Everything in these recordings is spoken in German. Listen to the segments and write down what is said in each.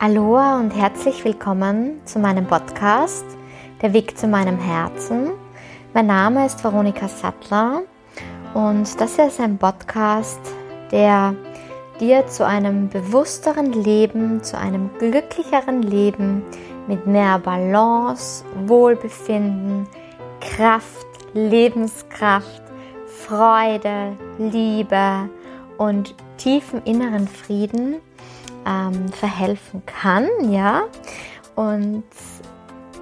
Aloha und herzlich willkommen zu meinem Podcast Der Weg zu meinem Herzen. Mein Name ist Veronika Sattler und das ist ein Podcast, der dir zu einem bewussteren Leben, zu einem glücklicheren Leben mit mehr Balance, Wohlbefinden, Kraft, Lebenskraft, Freude, Liebe und tiefen inneren Frieden ähm, verhelfen kann, ja. Und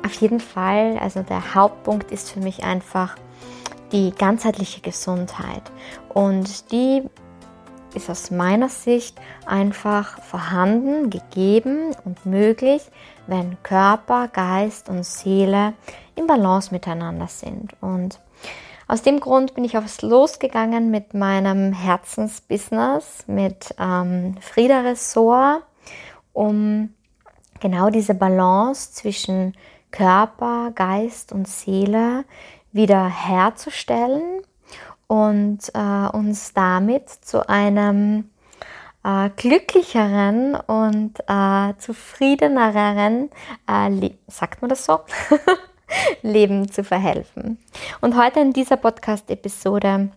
auf jeden Fall, also der Hauptpunkt ist für mich einfach die ganzheitliche Gesundheit. Und die ist aus meiner Sicht einfach vorhanden, gegeben und möglich, wenn Körper, Geist und Seele in Balance miteinander sind. Und aus dem Grund bin ich aufs Losgegangen mit meinem Herzensbusiness, mit ähm, Frieda Ressort, um genau diese Balance zwischen Körper, Geist und Seele wieder herzustellen und äh, uns damit zu einem äh, glücklicheren und äh, zufriedeneren, äh, sagt man das so? Leben zu verhelfen. Und heute in dieser Podcast-Episode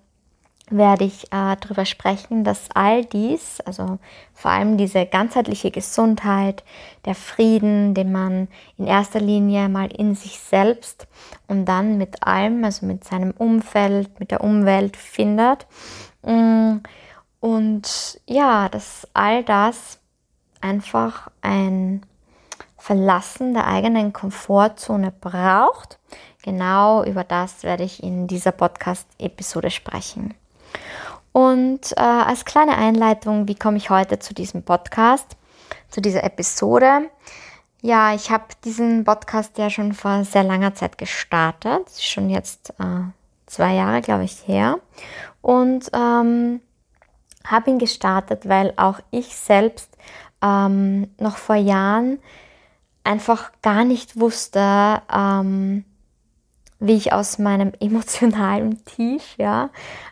werde ich äh, darüber sprechen, dass all dies, also vor allem diese ganzheitliche Gesundheit, der Frieden, den man in erster Linie mal in sich selbst und dann mit allem, also mit seinem Umfeld, mit der Umwelt findet. Mm, und ja, dass all das einfach ein Verlassen der eigenen Komfortzone braucht. Genau über das werde ich in dieser Podcast-Episode sprechen. Und äh, als kleine Einleitung, wie komme ich heute zu diesem Podcast, zu dieser Episode? Ja, ich habe diesen Podcast ja schon vor sehr langer Zeit gestartet, schon jetzt äh, zwei Jahre, glaube ich, her. Und ähm, habe ihn gestartet, weil auch ich selbst ähm, noch vor Jahren einfach gar nicht wusste, ähm, wie ich aus meinem emotionalen Tief ja,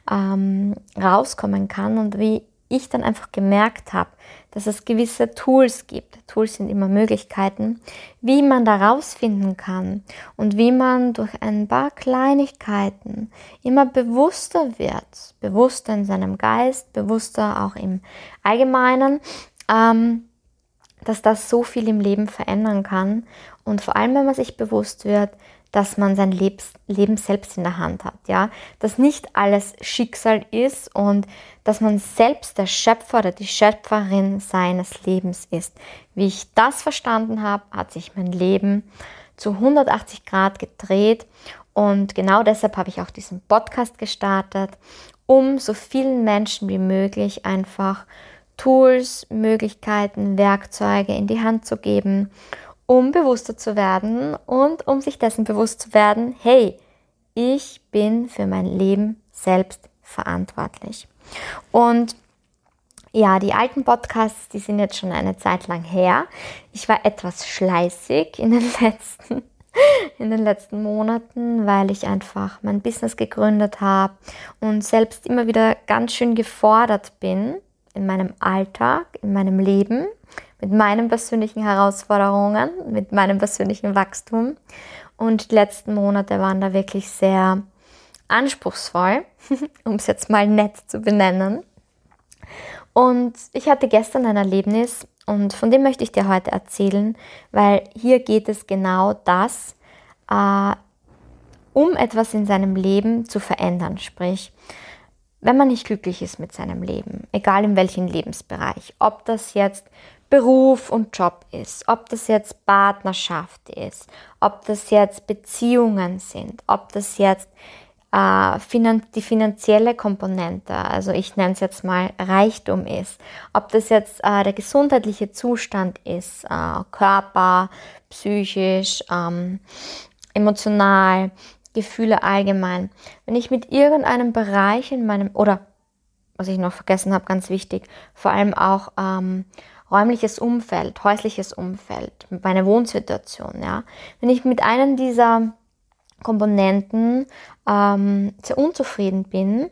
ähm, rauskommen kann und wie ich dann einfach gemerkt habe, dass es gewisse Tools gibt. Tools sind immer Möglichkeiten, wie man da rausfinden kann und wie man durch ein paar Kleinigkeiten immer bewusster wird, bewusster in seinem Geist, bewusster auch im Allgemeinen. Ähm, dass das so viel im Leben verändern kann. Und vor allem, wenn man sich bewusst wird, dass man sein Lebens Leben selbst in der Hand hat, ja, dass nicht alles Schicksal ist und dass man selbst der Schöpfer oder die Schöpferin seines Lebens ist. Wie ich das verstanden habe, hat sich mein Leben zu 180 Grad gedreht. Und genau deshalb habe ich auch diesen Podcast gestartet, um so vielen Menschen wie möglich einfach Tools, Möglichkeiten, Werkzeuge in die Hand zu geben, um bewusster zu werden und um sich dessen bewusst zu werden, hey, ich bin für mein Leben selbst verantwortlich. Und ja, die alten Podcasts, die sind jetzt schon eine Zeit lang her. Ich war etwas schleißig in den letzten in den letzten Monaten, weil ich einfach mein Business gegründet habe und selbst immer wieder ganz schön gefordert bin in meinem Alltag, in meinem Leben, mit meinen persönlichen Herausforderungen, mit meinem persönlichen Wachstum. Und die letzten Monate waren da wirklich sehr anspruchsvoll, um es jetzt mal nett zu benennen. Und ich hatte gestern ein Erlebnis und von dem möchte ich dir heute erzählen, weil hier geht es genau das, äh, um etwas in seinem Leben zu verändern. Sprich, wenn man nicht glücklich ist mit seinem Leben, egal in welchem Lebensbereich, ob das jetzt Beruf und Job ist, ob das jetzt Partnerschaft ist, ob das jetzt Beziehungen sind, ob das jetzt äh, finan die finanzielle Komponente, also ich nenne es jetzt mal Reichtum ist, ob das jetzt äh, der gesundheitliche Zustand ist, äh, Körper, psychisch, ähm, emotional, Gefühle allgemein. Wenn ich mit irgendeinem Bereich in meinem, oder was ich noch vergessen habe, ganz wichtig, vor allem auch ähm, räumliches Umfeld, häusliches Umfeld, meine Wohnsituation, ja. Wenn ich mit einem dieser Komponenten ähm, sehr unzufrieden bin,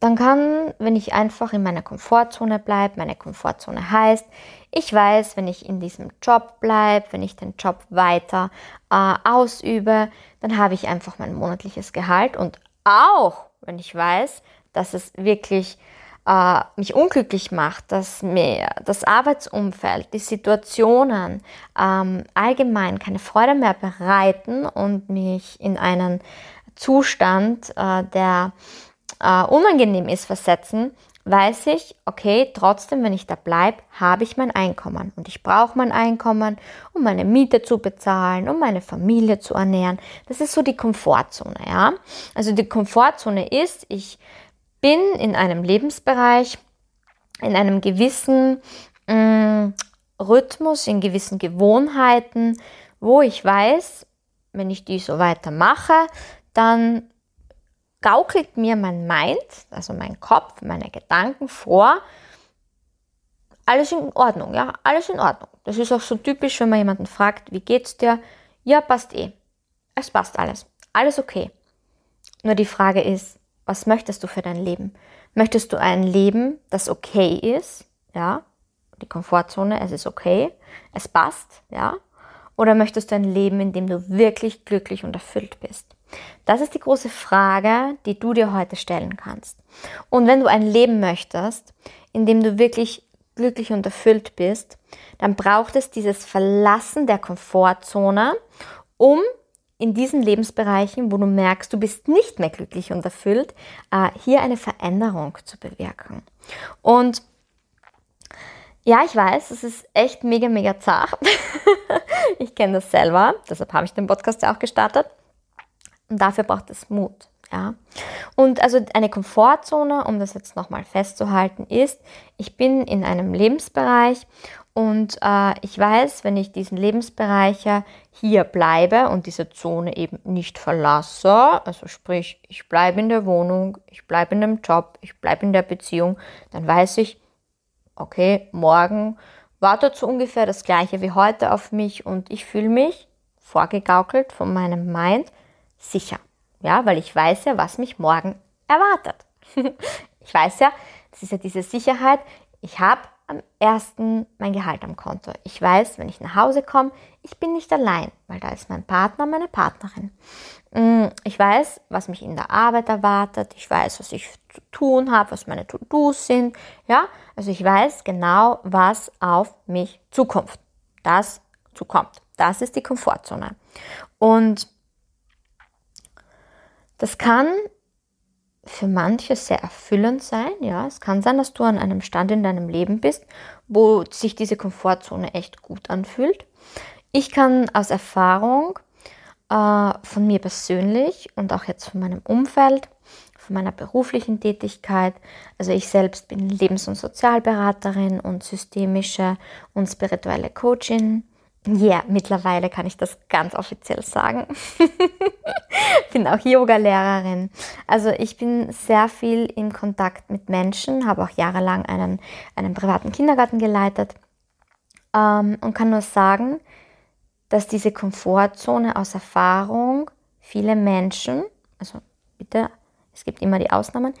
dann kann, wenn ich einfach in meiner Komfortzone bleibe, meine Komfortzone heißt, ich weiß, wenn ich in diesem Job bleibe, wenn ich den Job weiter äh, ausübe, dann habe ich einfach mein monatliches Gehalt. Und auch wenn ich weiß, dass es wirklich äh, mich unglücklich macht, dass mir das Arbeitsumfeld, die Situationen ähm, allgemein keine Freude mehr bereiten und mich in einen Zustand, äh, der äh, unangenehm ist, versetzen, weiß ich, okay, trotzdem, wenn ich da bleibe, habe ich mein Einkommen und ich brauche mein Einkommen, um meine Miete zu bezahlen, um meine Familie zu ernähren. Das ist so die Komfortzone, ja. Also die Komfortzone ist, ich bin in einem Lebensbereich, in einem gewissen mh, mm, Rhythmus, in gewissen Gewohnheiten, wo ich weiß, wenn ich die so weitermache, dann gaukelt mir mein Mind, also mein Kopf, meine Gedanken vor, alles in Ordnung, ja, alles in Ordnung. Das ist auch so typisch, wenn man jemanden fragt, wie geht's dir? Ja, passt eh. Es passt alles. Alles okay. Nur die Frage ist, was möchtest du für dein Leben? Möchtest du ein Leben, das okay ist? Ja, die Komfortzone, es ist okay, es passt, ja? Oder möchtest du ein Leben, in dem du wirklich glücklich und erfüllt bist? Das ist die große Frage, die du dir heute stellen kannst. Und wenn du ein Leben möchtest, in dem du wirklich glücklich und erfüllt bist, dann braucht es dieses Verlassen der Komfortzone, um in diesen Lebensbereichen, wo du merkst, du bist nicht mehr glücklich und erfüllt, äh, hier eine Veränderung zu bewirken. Und ja, ich weiß, es ist echt mega, mega zart. ich kenne das selber, deshalb habe ich den Podcast ja auch gestartet. Und dafür braucht es Mut. Ja. Und also eine Komfortzone, um das jetzt nochmal festzuhalten, ist, ich bin in einem Lebensbereich und äh, ich weiß, wenn ich diesen Lebensbereich hier bleibe und diese Zone eben nicht verlasse, also sprich, ich bleibe in der Wohnung, ich bleibe in dem Job, ich bleibe in der Beziehung, dann weiß ich, okay, morgen wartet so ungefähr das gleiche wie heute auf mich und ich fühle mich vorgegaukelt von meinem Mind sicher. Ja, weil ich weiß ja, was mich morgen erwartet. ich weiß ja, das ist ja diese Sicherheit, ich habe am ersten mein Gehalt am Konto. Ich weiß, wenn ich nach Hause komme, ich bin nicht allein, weil da ist mein Partner, meine Partnerin. Mm, ich weiß, was mich in der Arbeit erwartet. Ich weiß, was ich zu tun habe, was meine To-Dos sind. Ja, also ich weiß genau, was auf mich zukommt. Das zukommt. Das ist die Komfortzone. Und das kann für manche sehr erfüllend sein. Ja, es kann sein, dass du an einem Stand in deinem Leben bist, wo sich diese Komfortzone echt gut anfühlt. Ich kann aus Erfahrung äh, von mir persönlich und auch jetzt von meinem Umfeld, von meiner beruflichen Tätigkeit, also ich selbst bin Lebens- und Sozialberaterin und systemische und spirituelle Coachin ja, mittlerweile kann ich das ganz offiziell sagen. bin auch Yoga-Lehrerin. Also ich bin sehr viel in Kontakt mit Menschen, habe auch jahrelang einen, einen privaten Kindergarten geleitet ähm, und kann nur sagen, dass diese Komfortzone aus Erfahrung viele Menschen, also bitte, es gibt immer die Ausnahmen,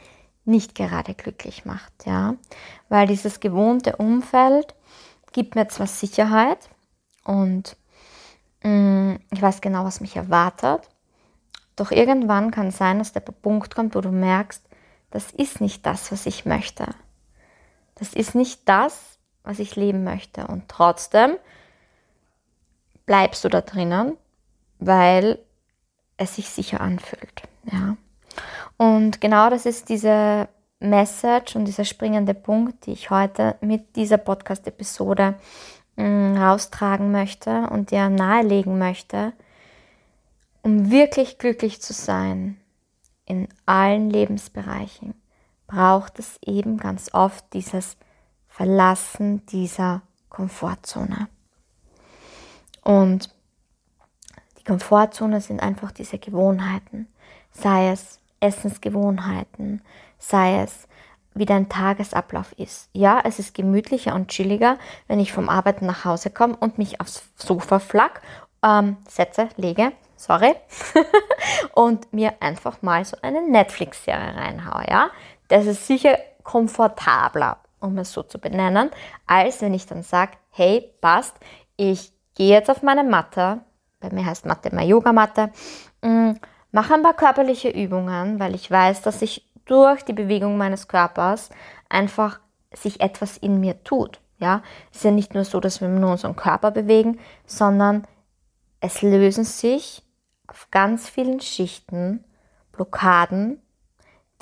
nicht gerade glücklich macht, ja, weil dieses gewohnte Umfeld gibt mir zwar Sicherheit, und mh, mm, ich weiß genau, was mich erwartet. Doch irgendwann kann es sein, dass der Punkt kommt, wo du merkst, das ist nicht das, was ich möchte. Das ist nicht das, was ich leben möchte. Und trotzdem bleibst du da drinnen, weil es sich sicher anfühlt. Ja. Und genau das ist diese Message und dieser springende Punkt, die ich heute mit dieser Podcast-Episode Mm, raustragen möchte und dir nahelegen möchte, um wirklich glücklich zu sein in allen Lebensbereichen, braucht es eben ganz oft dieses Verlassen dieser Komfortzone. Und die Komfortzone sind einfach diese Gewohnheiten, sei es Essensgewohnheiten, sei es wie dein Tagesablauf ist. Ja, es ist gemütlicher und chilliger, wenn ich vom Arbeiten nach Hause komme und mich aufs Sofa flack, ähm, setze, lege, sorry, und mir einfach mal so eine Netflix-Serie reinhaue. Ja, das ist sicher komfortabler, um es so zu benennen, als wenn ich dann sage, hey, passt, ich gehe jetzt auf meine Matte, bei mir heißt Matte immer Yogamatte, mm, mache ein paar körperliche Übungen, weil ich weiß, dass sich durch die Bewegung meines Körpers einfach sich etwas in mir tut. Ja, es ist ja nicht nur so, dass wir nur unseren Körper bewegen, sondern es lösen sich auf ganz vielen Schichten Blockaden,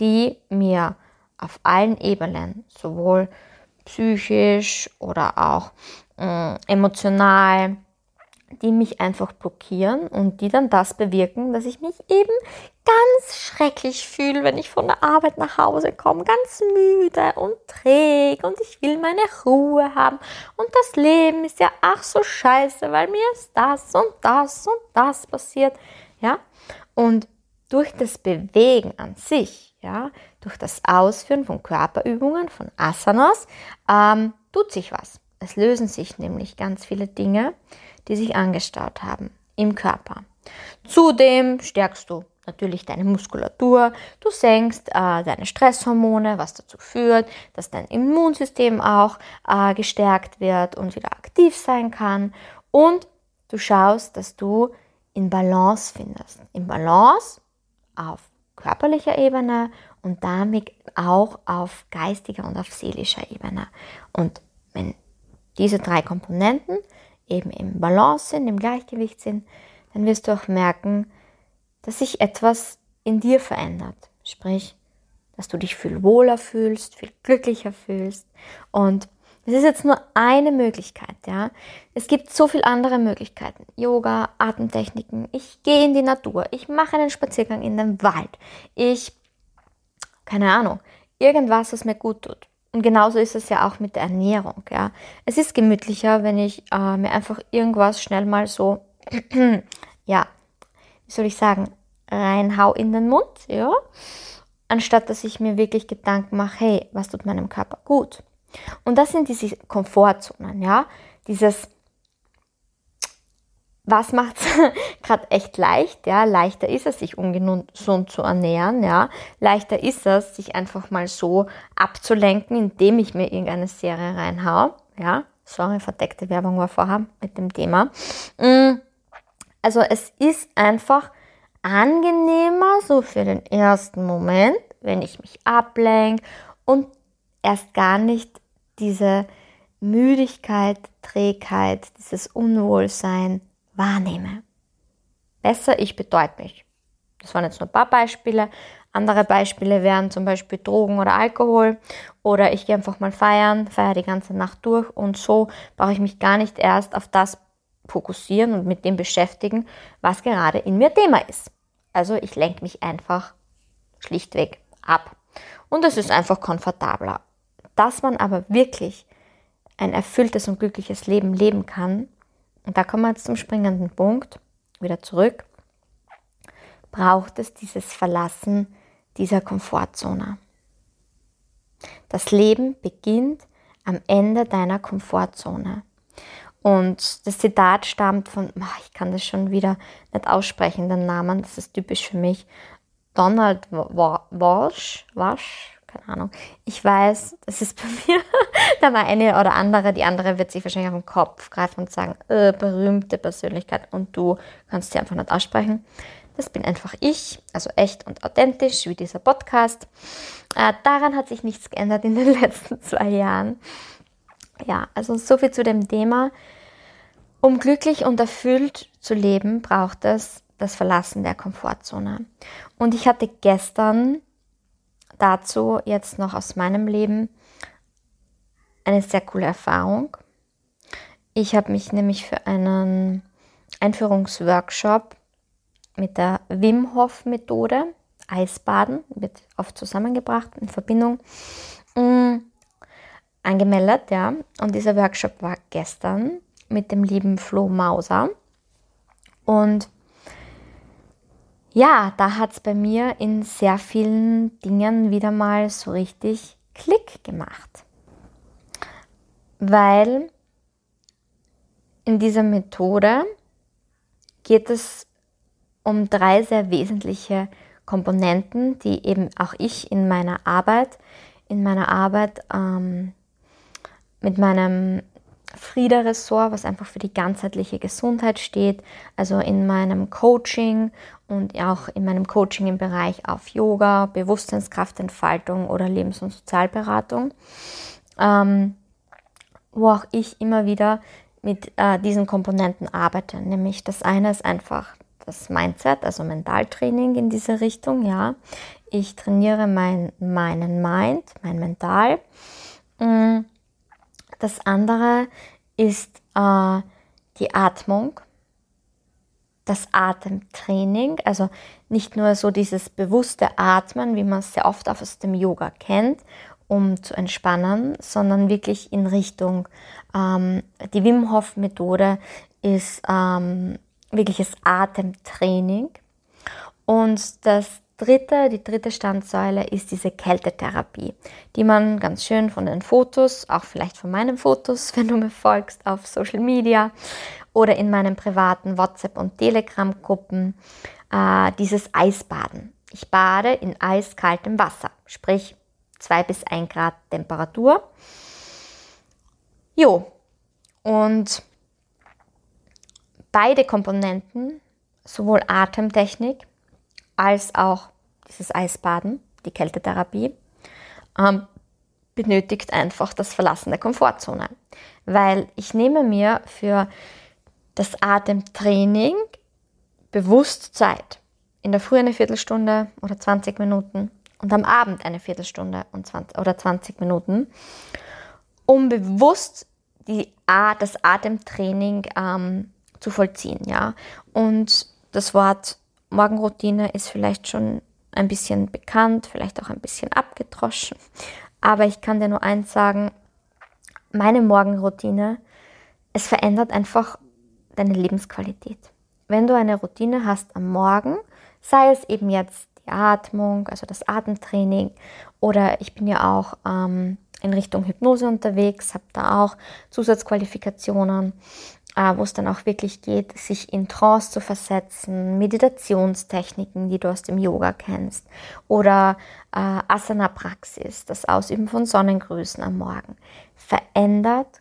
die mir auf allen Ebenen, sowohl psychisch oder auch äh, emotional, die mich einfach blockieren und die dann das bewirken, dass ich mich eben ganz schrecklich fühle, wenn ich von der Arbeit nach Hause komme, ganz müde und träge und ich will meine Ruhe haben und das Leben ist ja ach so scheiße, weil mir ist das und das und das passiert, ja? Und durch das Bewegen an sich, ja, durch das Ausführen von Körperübungen, von Asanas, ähm, tut sich was. Es lösen sich nämlich ganz viele Dinge, die sich angestaut haben im Körper. Zudem stärkst du natürlich deine Muskulatur, du senkst äh, deine Stresshormone, was dazu führt, dass dein Immunsystem auch äh, gestärkt wird und wieder aktiv sein kann. Und du schaust, dass du in Balance findest. In Balance auf körperlicher Ebene und damit auch auf geistiger und auf seelischer Ebene. Und wenn diese drei Komponenten eben im Balance sind, im Gleichgewicht sind, dann wirst du auch merken, dass sich etwas in dir verändert. Sprich, dass du dich viel wohler fühlst, viel glücklicher fühlst. Und das ist jetzt nur eine Möglichkeit, ja. Es gibt so viele andere Möglichkeiten. Yoga, Atemtechniken. Ich gehe in die Natur. Ich mache einen Spaziergang in den Wald. Ich, keine Ahnung, irgendwas, was mir gut tut. Und genauso ist es ja auch mit der Ernährung. Ja. Es ist gemütlicher, wenn ich äh, mir einfach irgendwas schnell mal so, ja, wie soll ich sagen, reinhau in den Mund, ja, anstatt dass ich mir wirklich Gedanken mache, hey, was tut meinem Körper gut? Und das sind diese Komfortzonen, ja, dieses was macht es gerade echt leicht? Ja, leichter ist es, sich ungesund zu ernähren. Ja, leichter ist es, sich einfach mal so abzulenken, indem ich mir irgendeine Serie reinhau. Ja, sorry, verdeckte Werbung war vorher mit dem Thema. Mm, also es ist einfach angenehmer, so für den ersten Moment, wenn ich mich ablenke und erst gar nicht diese Müdigkeit, Trägheit, dieses Unwohlsein wahrnehme. Besser, ich bedeute mich. Das waren jetzt nur ein paar Beispiele. Andere Beispiele wären zum Beispiel Drogen oder Alkohol. Oder ich gehe einfach mal feiern, feiere die ganze Nacht durch und so brauche ich mich gar nicht erst auf das fokussieren und mit dem beschäftigen, was gerade in mir Thema ist. Also ich lenke mich einfach schlichtweg ab. Und es ist einfach komfortabler. Dass man aber wirklich ein erfülltes und glückliches Leben leben kann, und da kommen wir jetzt zum springenden Punkt, wieder zurück, braucht es dieses Verlassen dieser Komfortzone. Das Leben beginnt am Ende deiner Komfortzone. Und das Zitat stammt von, ich kann das schon wieder nicht aussprechen, den Namen, das ist typisch für mich, Donald Walsh, Walsh keine Ahnung. Ich weiß, das ist bei mir, da war eine oder andere, die andere wird sich wahrscheinlich auf den Kopf greifen und sagen, äh, berühmte Persönlichkeit und du kannst sie einfach nicht aussprechen. Das bin einfach ich, also echt und authentisch, wie dieser Podcast. Äh, daran hat sich nichts geändert in den letzten zwei Jahren. Ja, also so viel zu dem Thema. Um glücklich und erfüllt zu leben, braucht es das Verlassen der Komfortzone. Und ich hatte gestern dazu jetzt noch aus meinem Leben eine sehr coole Erfahrung. Ich habe mich nämlich für einen Einführungsworkshop mit der Wim Hof Methode, Eisbaden, wird oft zusammengebracht in Verbindung, mh, angemeldet, ja. Und dieser Workshop war gestern mit dem lieben Flo Mauser. Und ja, da hat es bei mir in sehr vielen Dingen wieder mal so richtig Klick gemacht. Weil in dieser Methode geht es um drei sehr wesentliche Komponenten, die eben auch ich in meiner Arbeit, in meiner Arbeit ähm, mit meinem Frieda-Ressort, was einfach für die ganzheitliche Gesundheit steht, also in meinem Coaching und auch in meinem Coaching im Bereich auf Yoga, Bewusstseinskraftentfaltung oder Lebens- und Sozialberatung, ähm, wo auch ich immer wieder mit äh, diesen Komponenten arbeite. Nämlich das eine ist einfach das Mindset, also Mentaltraining in diese Richtung, ja. Ich trainiere mein, meinen Mind, mein Mental. Mm, das andere ist äh, die Atmung, das Atemtraining, also nicht nur so dieses bewusste Atmen, wie man es sehr oft aus dem Yoga kennt, um zu entspannen, sondern wirklich in Richtung, ähm, die Wim Hof Methode ist ähm, wirkliches Atemtraining. Und das dritte, die dritte Standsäule ist diese Kältetherapie, die man ganz schön von den Fotos, auch vielleicht von meinen Fotos, wenn du mir folgst auf Social Media oder in meinen privaten WhatsApp- und Telegram-Gruppen, äh, dieses Eisbaden. Ich bade in eiskaltem Wasser, sprich 2 bis 1 Grad Temperatur. Jo, und beide Komponenten, sowohl Atemtechnik als auch dieses Eisbaden, die Kältetherapie, ähm, benötigt einfach das Verlassen der Komfortzone. Weil ich nehme mir für das Atemtraining bewusst Zeit. In der Früh eine Viertelstunde oder 20 Minuten und am Abend eine Viertelstunde und 20, oder 20 Minuten, um bewusst die, das Atemtraining ähm, zu vollziehen. Ja? Und das Wort Morgenroutine ist vielleicht schon ein bisschen bekannt, vielleicht auch ein bisschen abgedroschen. Aber ich kann dir nur eins sagen, meine Morgenroutine, es verändert einfach deine Lebensqualität. Wenn du eine Routine hast am Morgen, sei es eben jetzt die Atmung, also das Atemtraining, oder ich bin ja auch ähm, in Richtung Hypnose unterwegs, habe da auch Zusatzqualifikationen wo es dann auch wirklich geht, sich in Trance zu versetzen, Meditationstechniken, die du aus dem Yoga kennst, oder äh, Asana-Praxis, das Ausüben von Sonnengrüßen am Morgen, verändert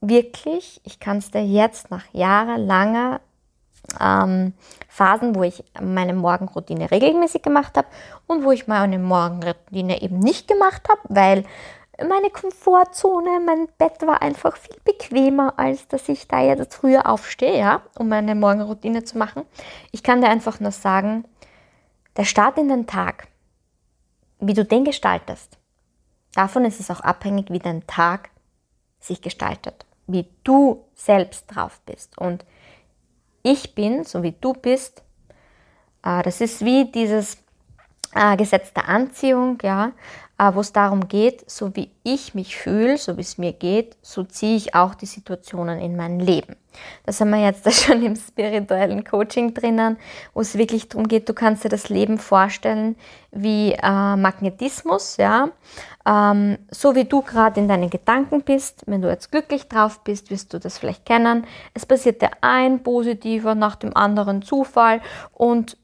wirklich, ich kann es dir jetzt nach jahrelanger ähm, Phasen, wo ich meine Morgenroutine regelmäßig gemacht habe und wo ich meine Morgenroutine eben nicht gemacht habe, weil meine Komfortzone, mein Bett war einfach viel bequemer, als dass ich da jetzt früher aufstehe, ja, um meine Morgenroutine zu machen. Ich kann dir einfach nur sagen, der Start in den Tag, wie du den gestaltest, davon ist es auch abhängig, wie dein Tag sich gestaltet, wie du selbst drauf bist. Und ich bin, so wie du bist, äh, das ist wie dieses äh, Gesetz der Anziehung, ja, wo es darum geht, so wie ich mich fühle, so wie es mir geht, so ziehe ich auch die Situationen in mein Leben. Das haben wir jetzt schon im spirituellen Coaching drinnen, wo es wirklich darum geht, du kannst dir das Leben vorstellen wie äh, Magnetismus, ja. Ähm, so wie du gerade in deinen Gedanken bist, wenn du jetzt glücklich drauf bist, wirst du das vielleicht kennen. Es passiert dir ein positiver nach dem anderen Zufall und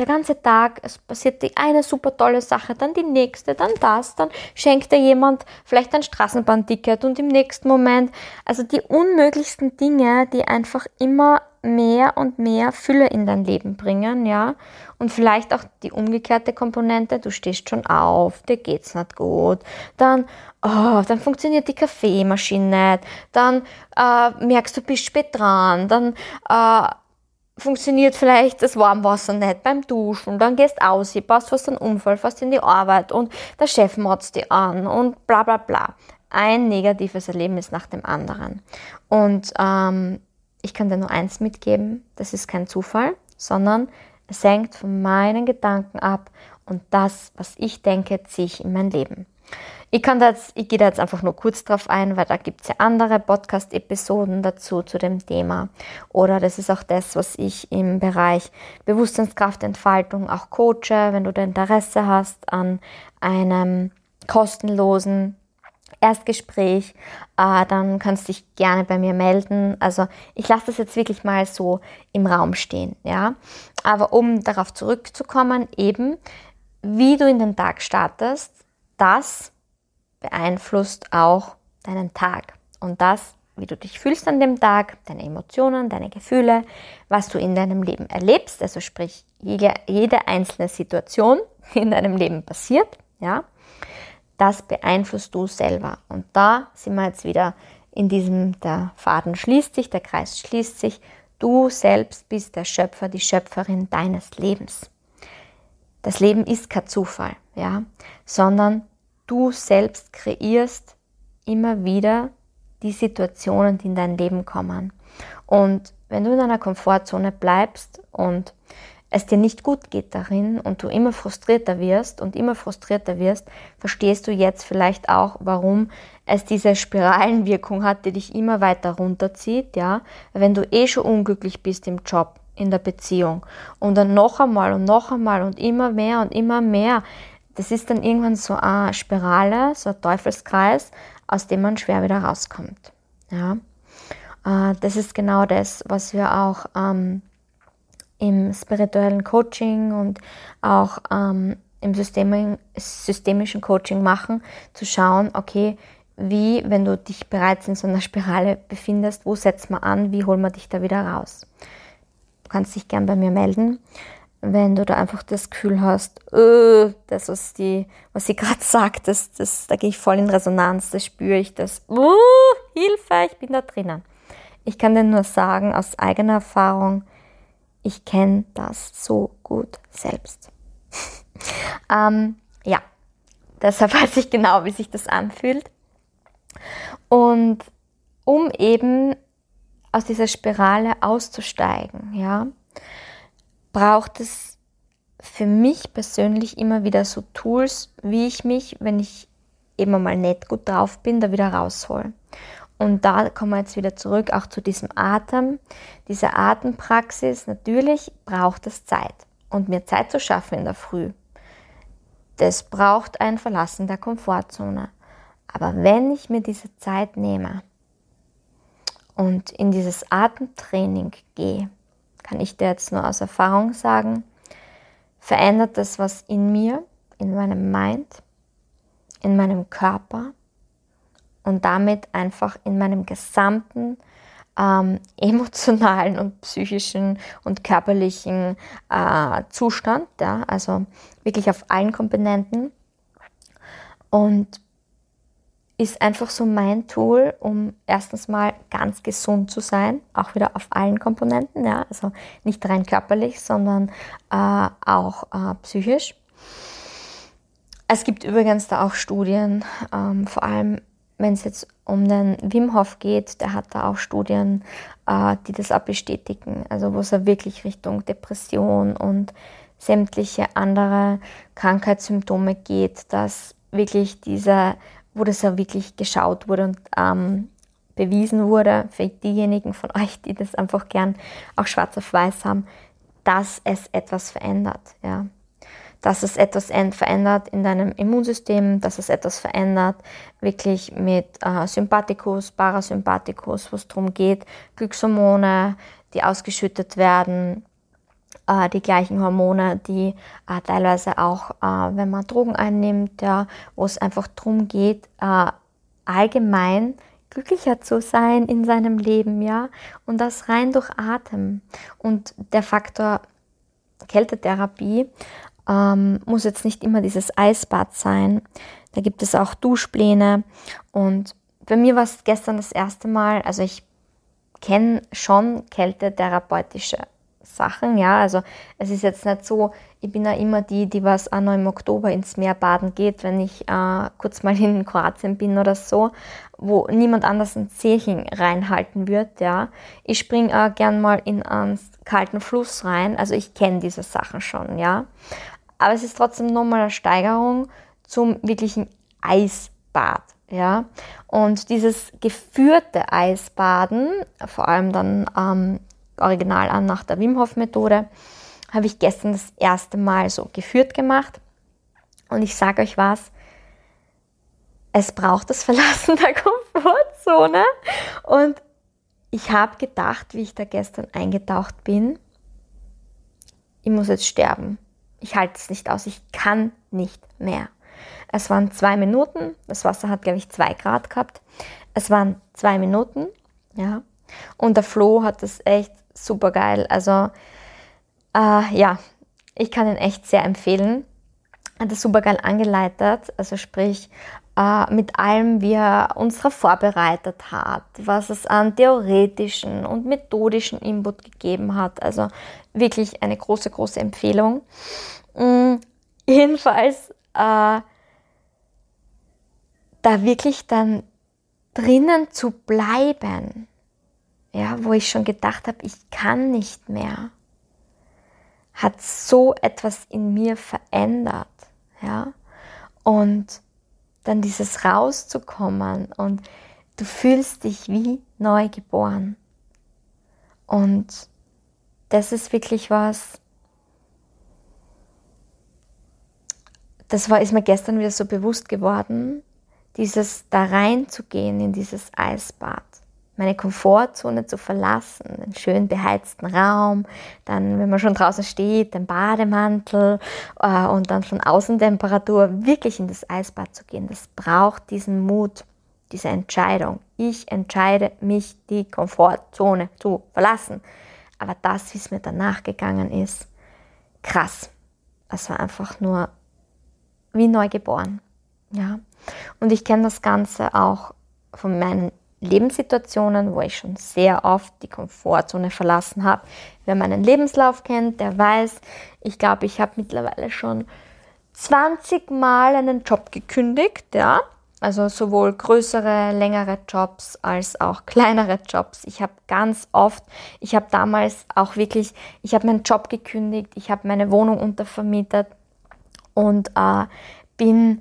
der ganze Tag, es passiert die eine super tolle Sache, dann die nächste, dann das, dann schenkt dir jemand vielleicht ein Straßenbahnticket und im nächsten Moment, also die unmöglichsten Dinge, die einfach immer mehr und mehr Fülle in dein Leben bringen, ja. Und vielleicht auch die umgekehrte Komponente, du stehst schon auf, dir geht's nicht gut, dann, oh, dann funktioniert die Kaffeemaschine nicht, dann äh, merkst du, bist spät dran, dann äh, funktioniert vielleicht das Warmwasser nicht beim Duschen, dann gehst aus, passt fast einen Unfall, fast in die Arbeit und der Chef motzt dich an und bla bla bla. Ein negatives Erlebnis nach dem anderen. Und ähm, ich kann dir nur eins mitgeben, das ist kein Zufall, sondern es hängt von meinen Gedanken ab und das, was ich denke, ziehe ich in mein Leben. Ich, kann das, ich gehe da jetzt einfach nur kurz drauf ein, weil da gibt es ja andere Podcast-Episoden dazu zu dem Thema. Oder das ist auch das, was ich im Bereich Bewusstseinskraftentfaltung auch coache, wenn du da Interesse hast an einem kostenlosen Erstgespräch, äh, dann kannst du dich gerne bei mir melden. Also ich lasse das jetzt wirklich mal so im Raum stehen, ja. Aber um darauf zurückzukommen, eben, wie du in den Tag startest, das beeinflusst auch deinen Tag. Und das, wie du dich fühlst an dem Tag, deine Emotionen, deine Gefühle, was du in deinem Leben erlebst, also sprich jede, jede einzelne Situation, die in deinem Leben passiert, ja, das beeinflusst du selber. Und da sind wir jetzt wieder in diesem, der Faden schließt sich, der Kreis schließt sich. Du selbst bist der Schöpfer, die Schöpferin deines Lebens. Das Leben ist kein Zufall, ja, sondern du selbst kreierst immer wieder die Situationen, die in dein Leben kommen. Und wenn du in einer Komfortzone bleibst und es dir nicht gut geht darin und du immer frustrierter wirst und immer frustrierter wirst, verstehst du jetzt vielleicht auch, warum es diese Spiralenwirkung hat, die dich immer weiter runterzieht, ja? Wenn du eh schon unglücklich bist im Job, in der Beziehung und dann noch einmal und noch einmal und immer mehr und immer mehr, das ist dann irgendwann so eine Spirale, so ein Teufelskreis, aus dem man schwer wieder rauskommt, ja? Äh, das ist genau das, was wir auch ähm, im spirituellen Coaching und auch ähm, im System, systemischen Coaching machen, zu schauen, okay, wie, wenn du dich bereits in so einer Spirale befindest, wo setzt man an, wie holen wir dich da wieder raus? Du kannst dich gern bei mir melden, wenn du da einfach das Gefühl hast, öh, das, was, die, was sie gerade sagt, das, das, da gehe ich voll in Resonanz, das spüre ich, das, uh, Hilfe, ich bin da drinnen. Ich kann dir nur sagen, aus eigener Erfahrung, ich kenne das so gut selbst. ähm, ja, deshalb weiß ich genau, wie sich das anfühlt. Und um eben aus dieser Spirale auszusteigen, ja, braucht es für mich persönlich immer wieder so Tools, wie ich mich, wenn ich eben mal nicht gut drauf bin, da wieder raushol. Und da kommen wir jetzt wieder zurück, auch zu diesem Atem. Diese Atempraxis, natürlich braucht es Zeit. Und mir Zeit zu schaffen in der Früh, das braucht ein Verlassen der Komfortzone. Aber wenn ich mir diese Zeit nehme und in dieses Atemtraining gehe, kann ich dir jetzt nur aus Erfahrung sagen, verändert das was in mir, in meinem Mind, in meinem Körper und damit einfach in meinem gesamten ähm, emotionalen und psychischen und körperlichen äh, Zustand, ja, also wirklich auf allen Komponenten. Und ist einfach so mein Tool, um erstens mal ganz gesund zu sein, auch wieder auf allen Komponenten, ja, also nicht rein körperlich, sondern äh, auch äh, psychisch. Es gibt übrigens da auch Studien, ähm, vor allem wenn es jetzt um den Wim Hof geht, der hat da auch Studien, äh, die das auch bestätigen. Also wo es wirklich Richtung Depression und sämtliche andere Krankheitssymptome geht, dass wirklich diese, wo das ja wirklich geschaut wurde und ähm, bewiesen wurde, für diejenigen von euch, die das einfach gern auch schwarz auf weiß haben, dass es etwas verändert. Ja dass es etwas verändert in deinem Immunsystem, dass es etwas verändert wirklich mit äh, Sympathikus, Parasympathikus, wo es darum geht, Glückshormone, die ausgeschüttet werden, äh, die gleichen Hormone, die äh, teilweise auch, äh, wenn man Drogen einnimmt, ja, wo es einfach darum geht, äh, allgemein glücklicher zu sein in seinem Leben, ja, und das rein durch Atem. Und der Faktor Kältetherapie ähm, muss jetzt nicht immer dieses Eisbad sein. Da gibt es auch Duschpläne. Und bei mir war es gestern das erste Mal, also ich kenne schon kältetherapeutische Sachen, ja. Also es ist jetzt nicht so, ich bin ja immer die, die was auch noch im Oktober ins Meer baden geht, wenn ich äh, kurz mal in Kroatien bin oder so, wo niemand anders ein Zehchen reinhalten wird, ja. Ich springe äh, gern mal in einen kalten Fluss rein, also ich kenne diese Sachen schon, ja. Aber es ist trotzdem nochmal eine Steigerung zum wirklichen Eisbad. Ja? Und dieses geführte Eisbaden, vor allem dann ähm, original an nach der Wim Hof Methode, habe ich gestern das erste Mal so geführt gemacht. Und ich sage euch was, es braucht das Verlassen der Komfortzone. Und ich habe gedacht, wie ich da gestern eingetaucht bin, ich muss jetzt sterben. Ich halte es nicht aus. Ich kann nicht mehr. Es waren zwei Minuten. Das Wasser hat, glaube ich, zwei Grad gehabt. Es waren zwei Minuten. Ja. Und der Flo hat das echt super geil. Also, äh, ja, ich kann ihn echt sehr empfehlen. Hat das super geil angeleitet. Also, sprich, äh, mit allem, wie er uns darauf vorbereitet hat, was es an theoretischen und methodischen Input gegeben hat. Also, wirklich eine große, große Empfehlung. Mhm. Jedenfalls, äh, da wirklich dann drinnen zu bleiben, ja, wo ich schon gedacht habe, ich kann nicht mehr, hat so etwas in mir verändert, ja, und dann dieses rauszukommen und du fühlst dich wie neu geboren. Und das ist wirklich was, das war, ist mir gestern wieder so bewusst geworden, dieses da reinzugehen in dieses Eisbad, meine Komfortzone zu verlassen, einen schön beheizten Raum, dann, wenn man schon draußen steht, den Bademantel äh, und dann von Außentemperatur wirklich in das Eisbad zu gehen, das braucht diesen Mut, diese Entscheidung. Ich entscheide mich, die Komfortzone zu verlassen. Aber das, wie es mir danach gegangen ist, krass. Es war einfach nur wie neu geboren. Ja. Und ich kenne das Ganze auch von meinen Lebenssituationen, wo ich schon sehr oft die Komfortzone verlassen habe. Wer meinen Lebenslauf kennt, der weiß, ich glaube, ich habe mittlerweile schon 20 Mal einen Job gekündigt, ja. Also sowohl größere, längere Jobs als auch kleinere Jobs. Ich habe ganz oft, ich habe damals auch wirklich, ich habe meinen Job gekündigt, ich habe meine Wohnung untervermietet und äh, bin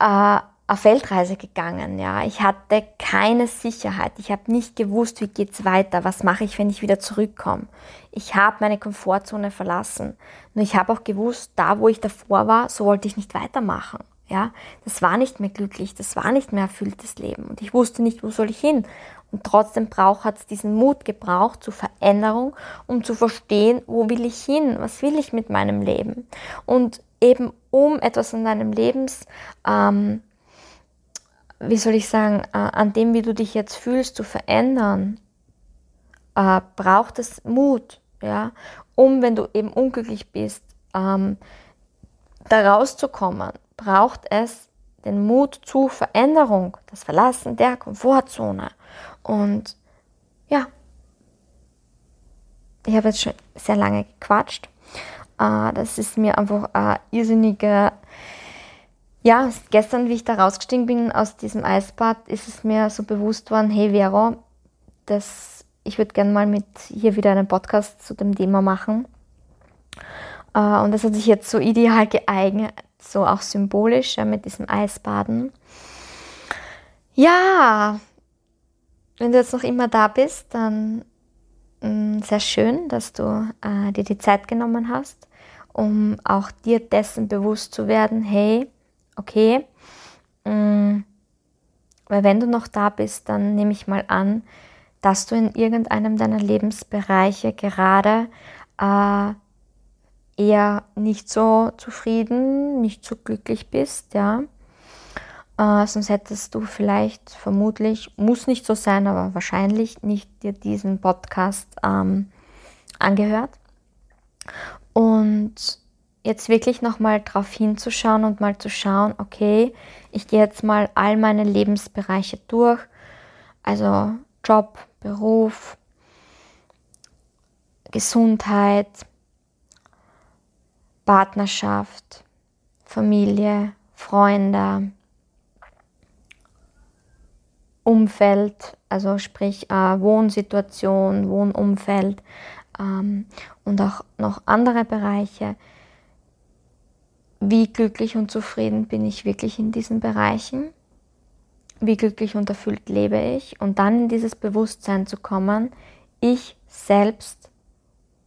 äh, auf Weltreise gegangen. Ja, ich hatte keine Sicherheit. Ich habe nicht gewusst, wie geht's weiter. Was mache ich, wenn ich wieder zurückkomme? Ich habe meine Komfortzone verlassen. Nur ich habe auch gewusst, da, wo ich davor war, so wollte ich nicht weitermachen. Ja, das war nicht mehr glücklich. Das war nicht mehr erfülltes Leben. Und ich wusste nicht, wo soll ich hin. Und trotzdem braucht es diesen Mut gebraucht zur Veränderung, um zu verstehen, wo will ich hin? Was will ich mit meinem Leben? Und eben um etwas in deinem Lebens ähm, wie soll ich sagen, an dem, wie du dich jetzt fühlst, zu verändern, äh, braucht es Mut, ja, um, wenn du eben unglücklich bist, ähm, da rauszukommen, braucht es den Mut zur Veränderung, das Verlassen der Komfortzone. Und ja, ich habe jetzt schon sehr lange gequatscht. Äh, das ist mir einfach eine irrsinnige ja, gestern, wie ich da rausgestiegen bin aus diesem Eisbad, ist es mir so bewusst worden, hey Vero, das, ich würde gerne mal mit hier wieder einen Podcast zu dem Thema machen. Äh, und das hat sich jetzt so ideal geeignet, so auch symbolisch ja, mit diesem Eisbaden. Ja, wenn du jetzt noch immer da bist, dann mh, mm, sehr schön, dass du äh, dir die Zeit genommen hast, um auch dir dessen bewusst zu werden, hey, okay, mm, weil wenn du noch da bist, dann nehme ich mal an, dass du in irgendeinem deiner Lebensbereiche gerade äh, eher nicht so zufrieden, nicht so glücklich bist, ja. Äh, sonst hättest du vielleicht vermutlich, muss nicht so sein, aber wahrscheinlich nicht dir diesen Podcast ähm, angehört. Und jetzt wirklich nochmal drauf hinzuschauen und mal zu schauen, okay, ich gehe jetzt mal all meine Lebensbereiche durch, also Job, Beruf, Gesundheit, Partnerschaft, Familie, Freunde, Umfeld, also sprich äh, Wohnsituation, Wohnumfeld ähm, und auch noch andere Bereiche wie glücklich und zufrieden bin ich wirklich in diesen Bereichen, wie glücklich und erfüllt lebe ich? Und dann in dieses Bewusstsein zu kommen, ich selbst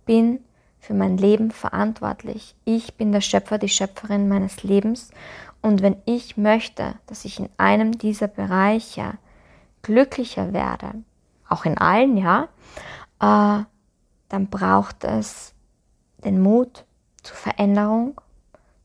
bin für mein Leben verantwortlich. Ich bin der Schöpfer, die Schöpferin meines Lebens. Und wenn ich möchte, dass ich in einem dieser Bereiche glücklicher werde, auch in allen, ja, äh, dann braucht es den Mut zur Veränderung,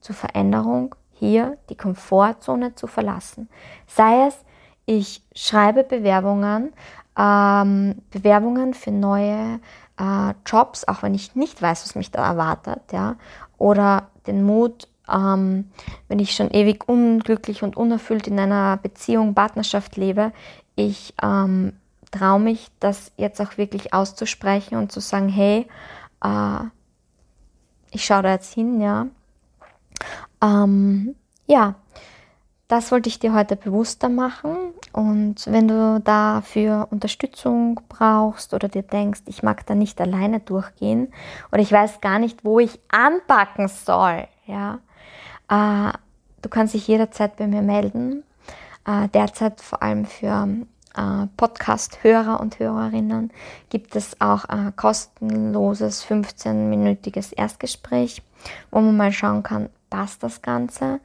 zur Veränderung, hier die Komfortzone zu verlassen. Sei es, ich schreibe Bewerbungen, ähm, Bewerbungen für neue äh, Jobs, auch wenn ich nicht weiß, was mich da erwartet, ja, oder den Mut, ähm, wenn ich schon ewig unglücklich und unerfüllt in einer Beziehung, Partnerschaft lebe, ich ähm, traue mich, das jetzt auch wirklich auszusprechen und zu sagen, hey, äh, ich schaue da jetzt hin, ja. Ähm, ja, das wollte ich dir heute bewusster machen. Und wenn du dafür Unterstützung brauchst oder dir denkst, ich mag da nicht alleine durchgehen oder ich weiß gar nicht, wo ich anpacken soll, ja, äh, du kannst dich jederzeit bei mir melden. Äh, derzeit vor allem für äh, Podcast-Hörer und Hörerinnen gibt es auch ein kostenloses 15-minütiges Erstgespräch, wo man mal schauen kann, passt das Ganze.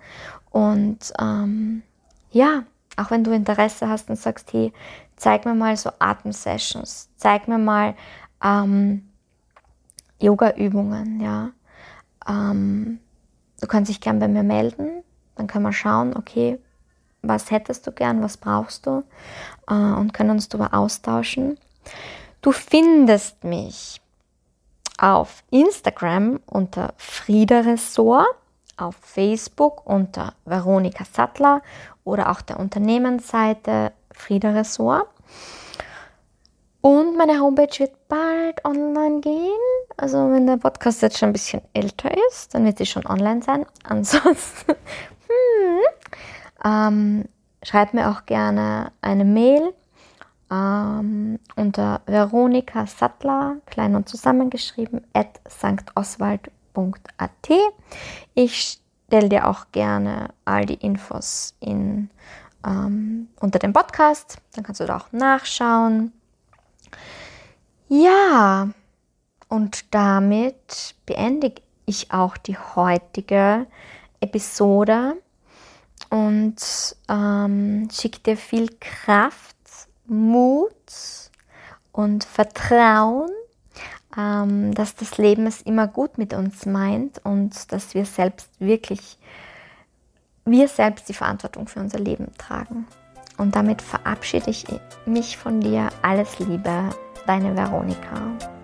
Und ähm, ja, auch wenn du Interesse hast und sagst, hey, zeig mir mal so Atemsessions, zeig mir mal ähm, Yoga-Übungen, ja. Ähm, du kannst dich gern bei mir melden, dann können wir schauen, okay, was hättest du gern, was brauchst du äh, und können uns darüber austauschen. Du findest mich auf Instagram unter Frieda Ressort auf Facebook unter Veronika Sattler oder auch der Unternehmensseite Frieda Ressort. Und meine Homepage wird bald online gehen. Also wenn der Podcast jetzt schon ein bisschen älter ist, dann wird sie schon online sein. Ansonsten hm, ähm, schreibt mir auch gerne eine Mail ähm, unter Veronika Sattler, klein und zusammengeschrieben, at www.ecom.at. Ich stelle dir auch gerne all die Infos in, ähm, unter dem Podcast. Dann kannst du da auch nachschauen. Ja, und damit beende ich auch die heutige Episode und ähm, schicke dir viel Kraft, Mut und Vertrauen ähm, dass das Leben es immer gut mit uns meint und dass wir selbst wirklich, wir selbst die Verantwortung für unser Leben tragen. Und damit verabschiede ich mich von dir. Alles Liebe, deine Veronika.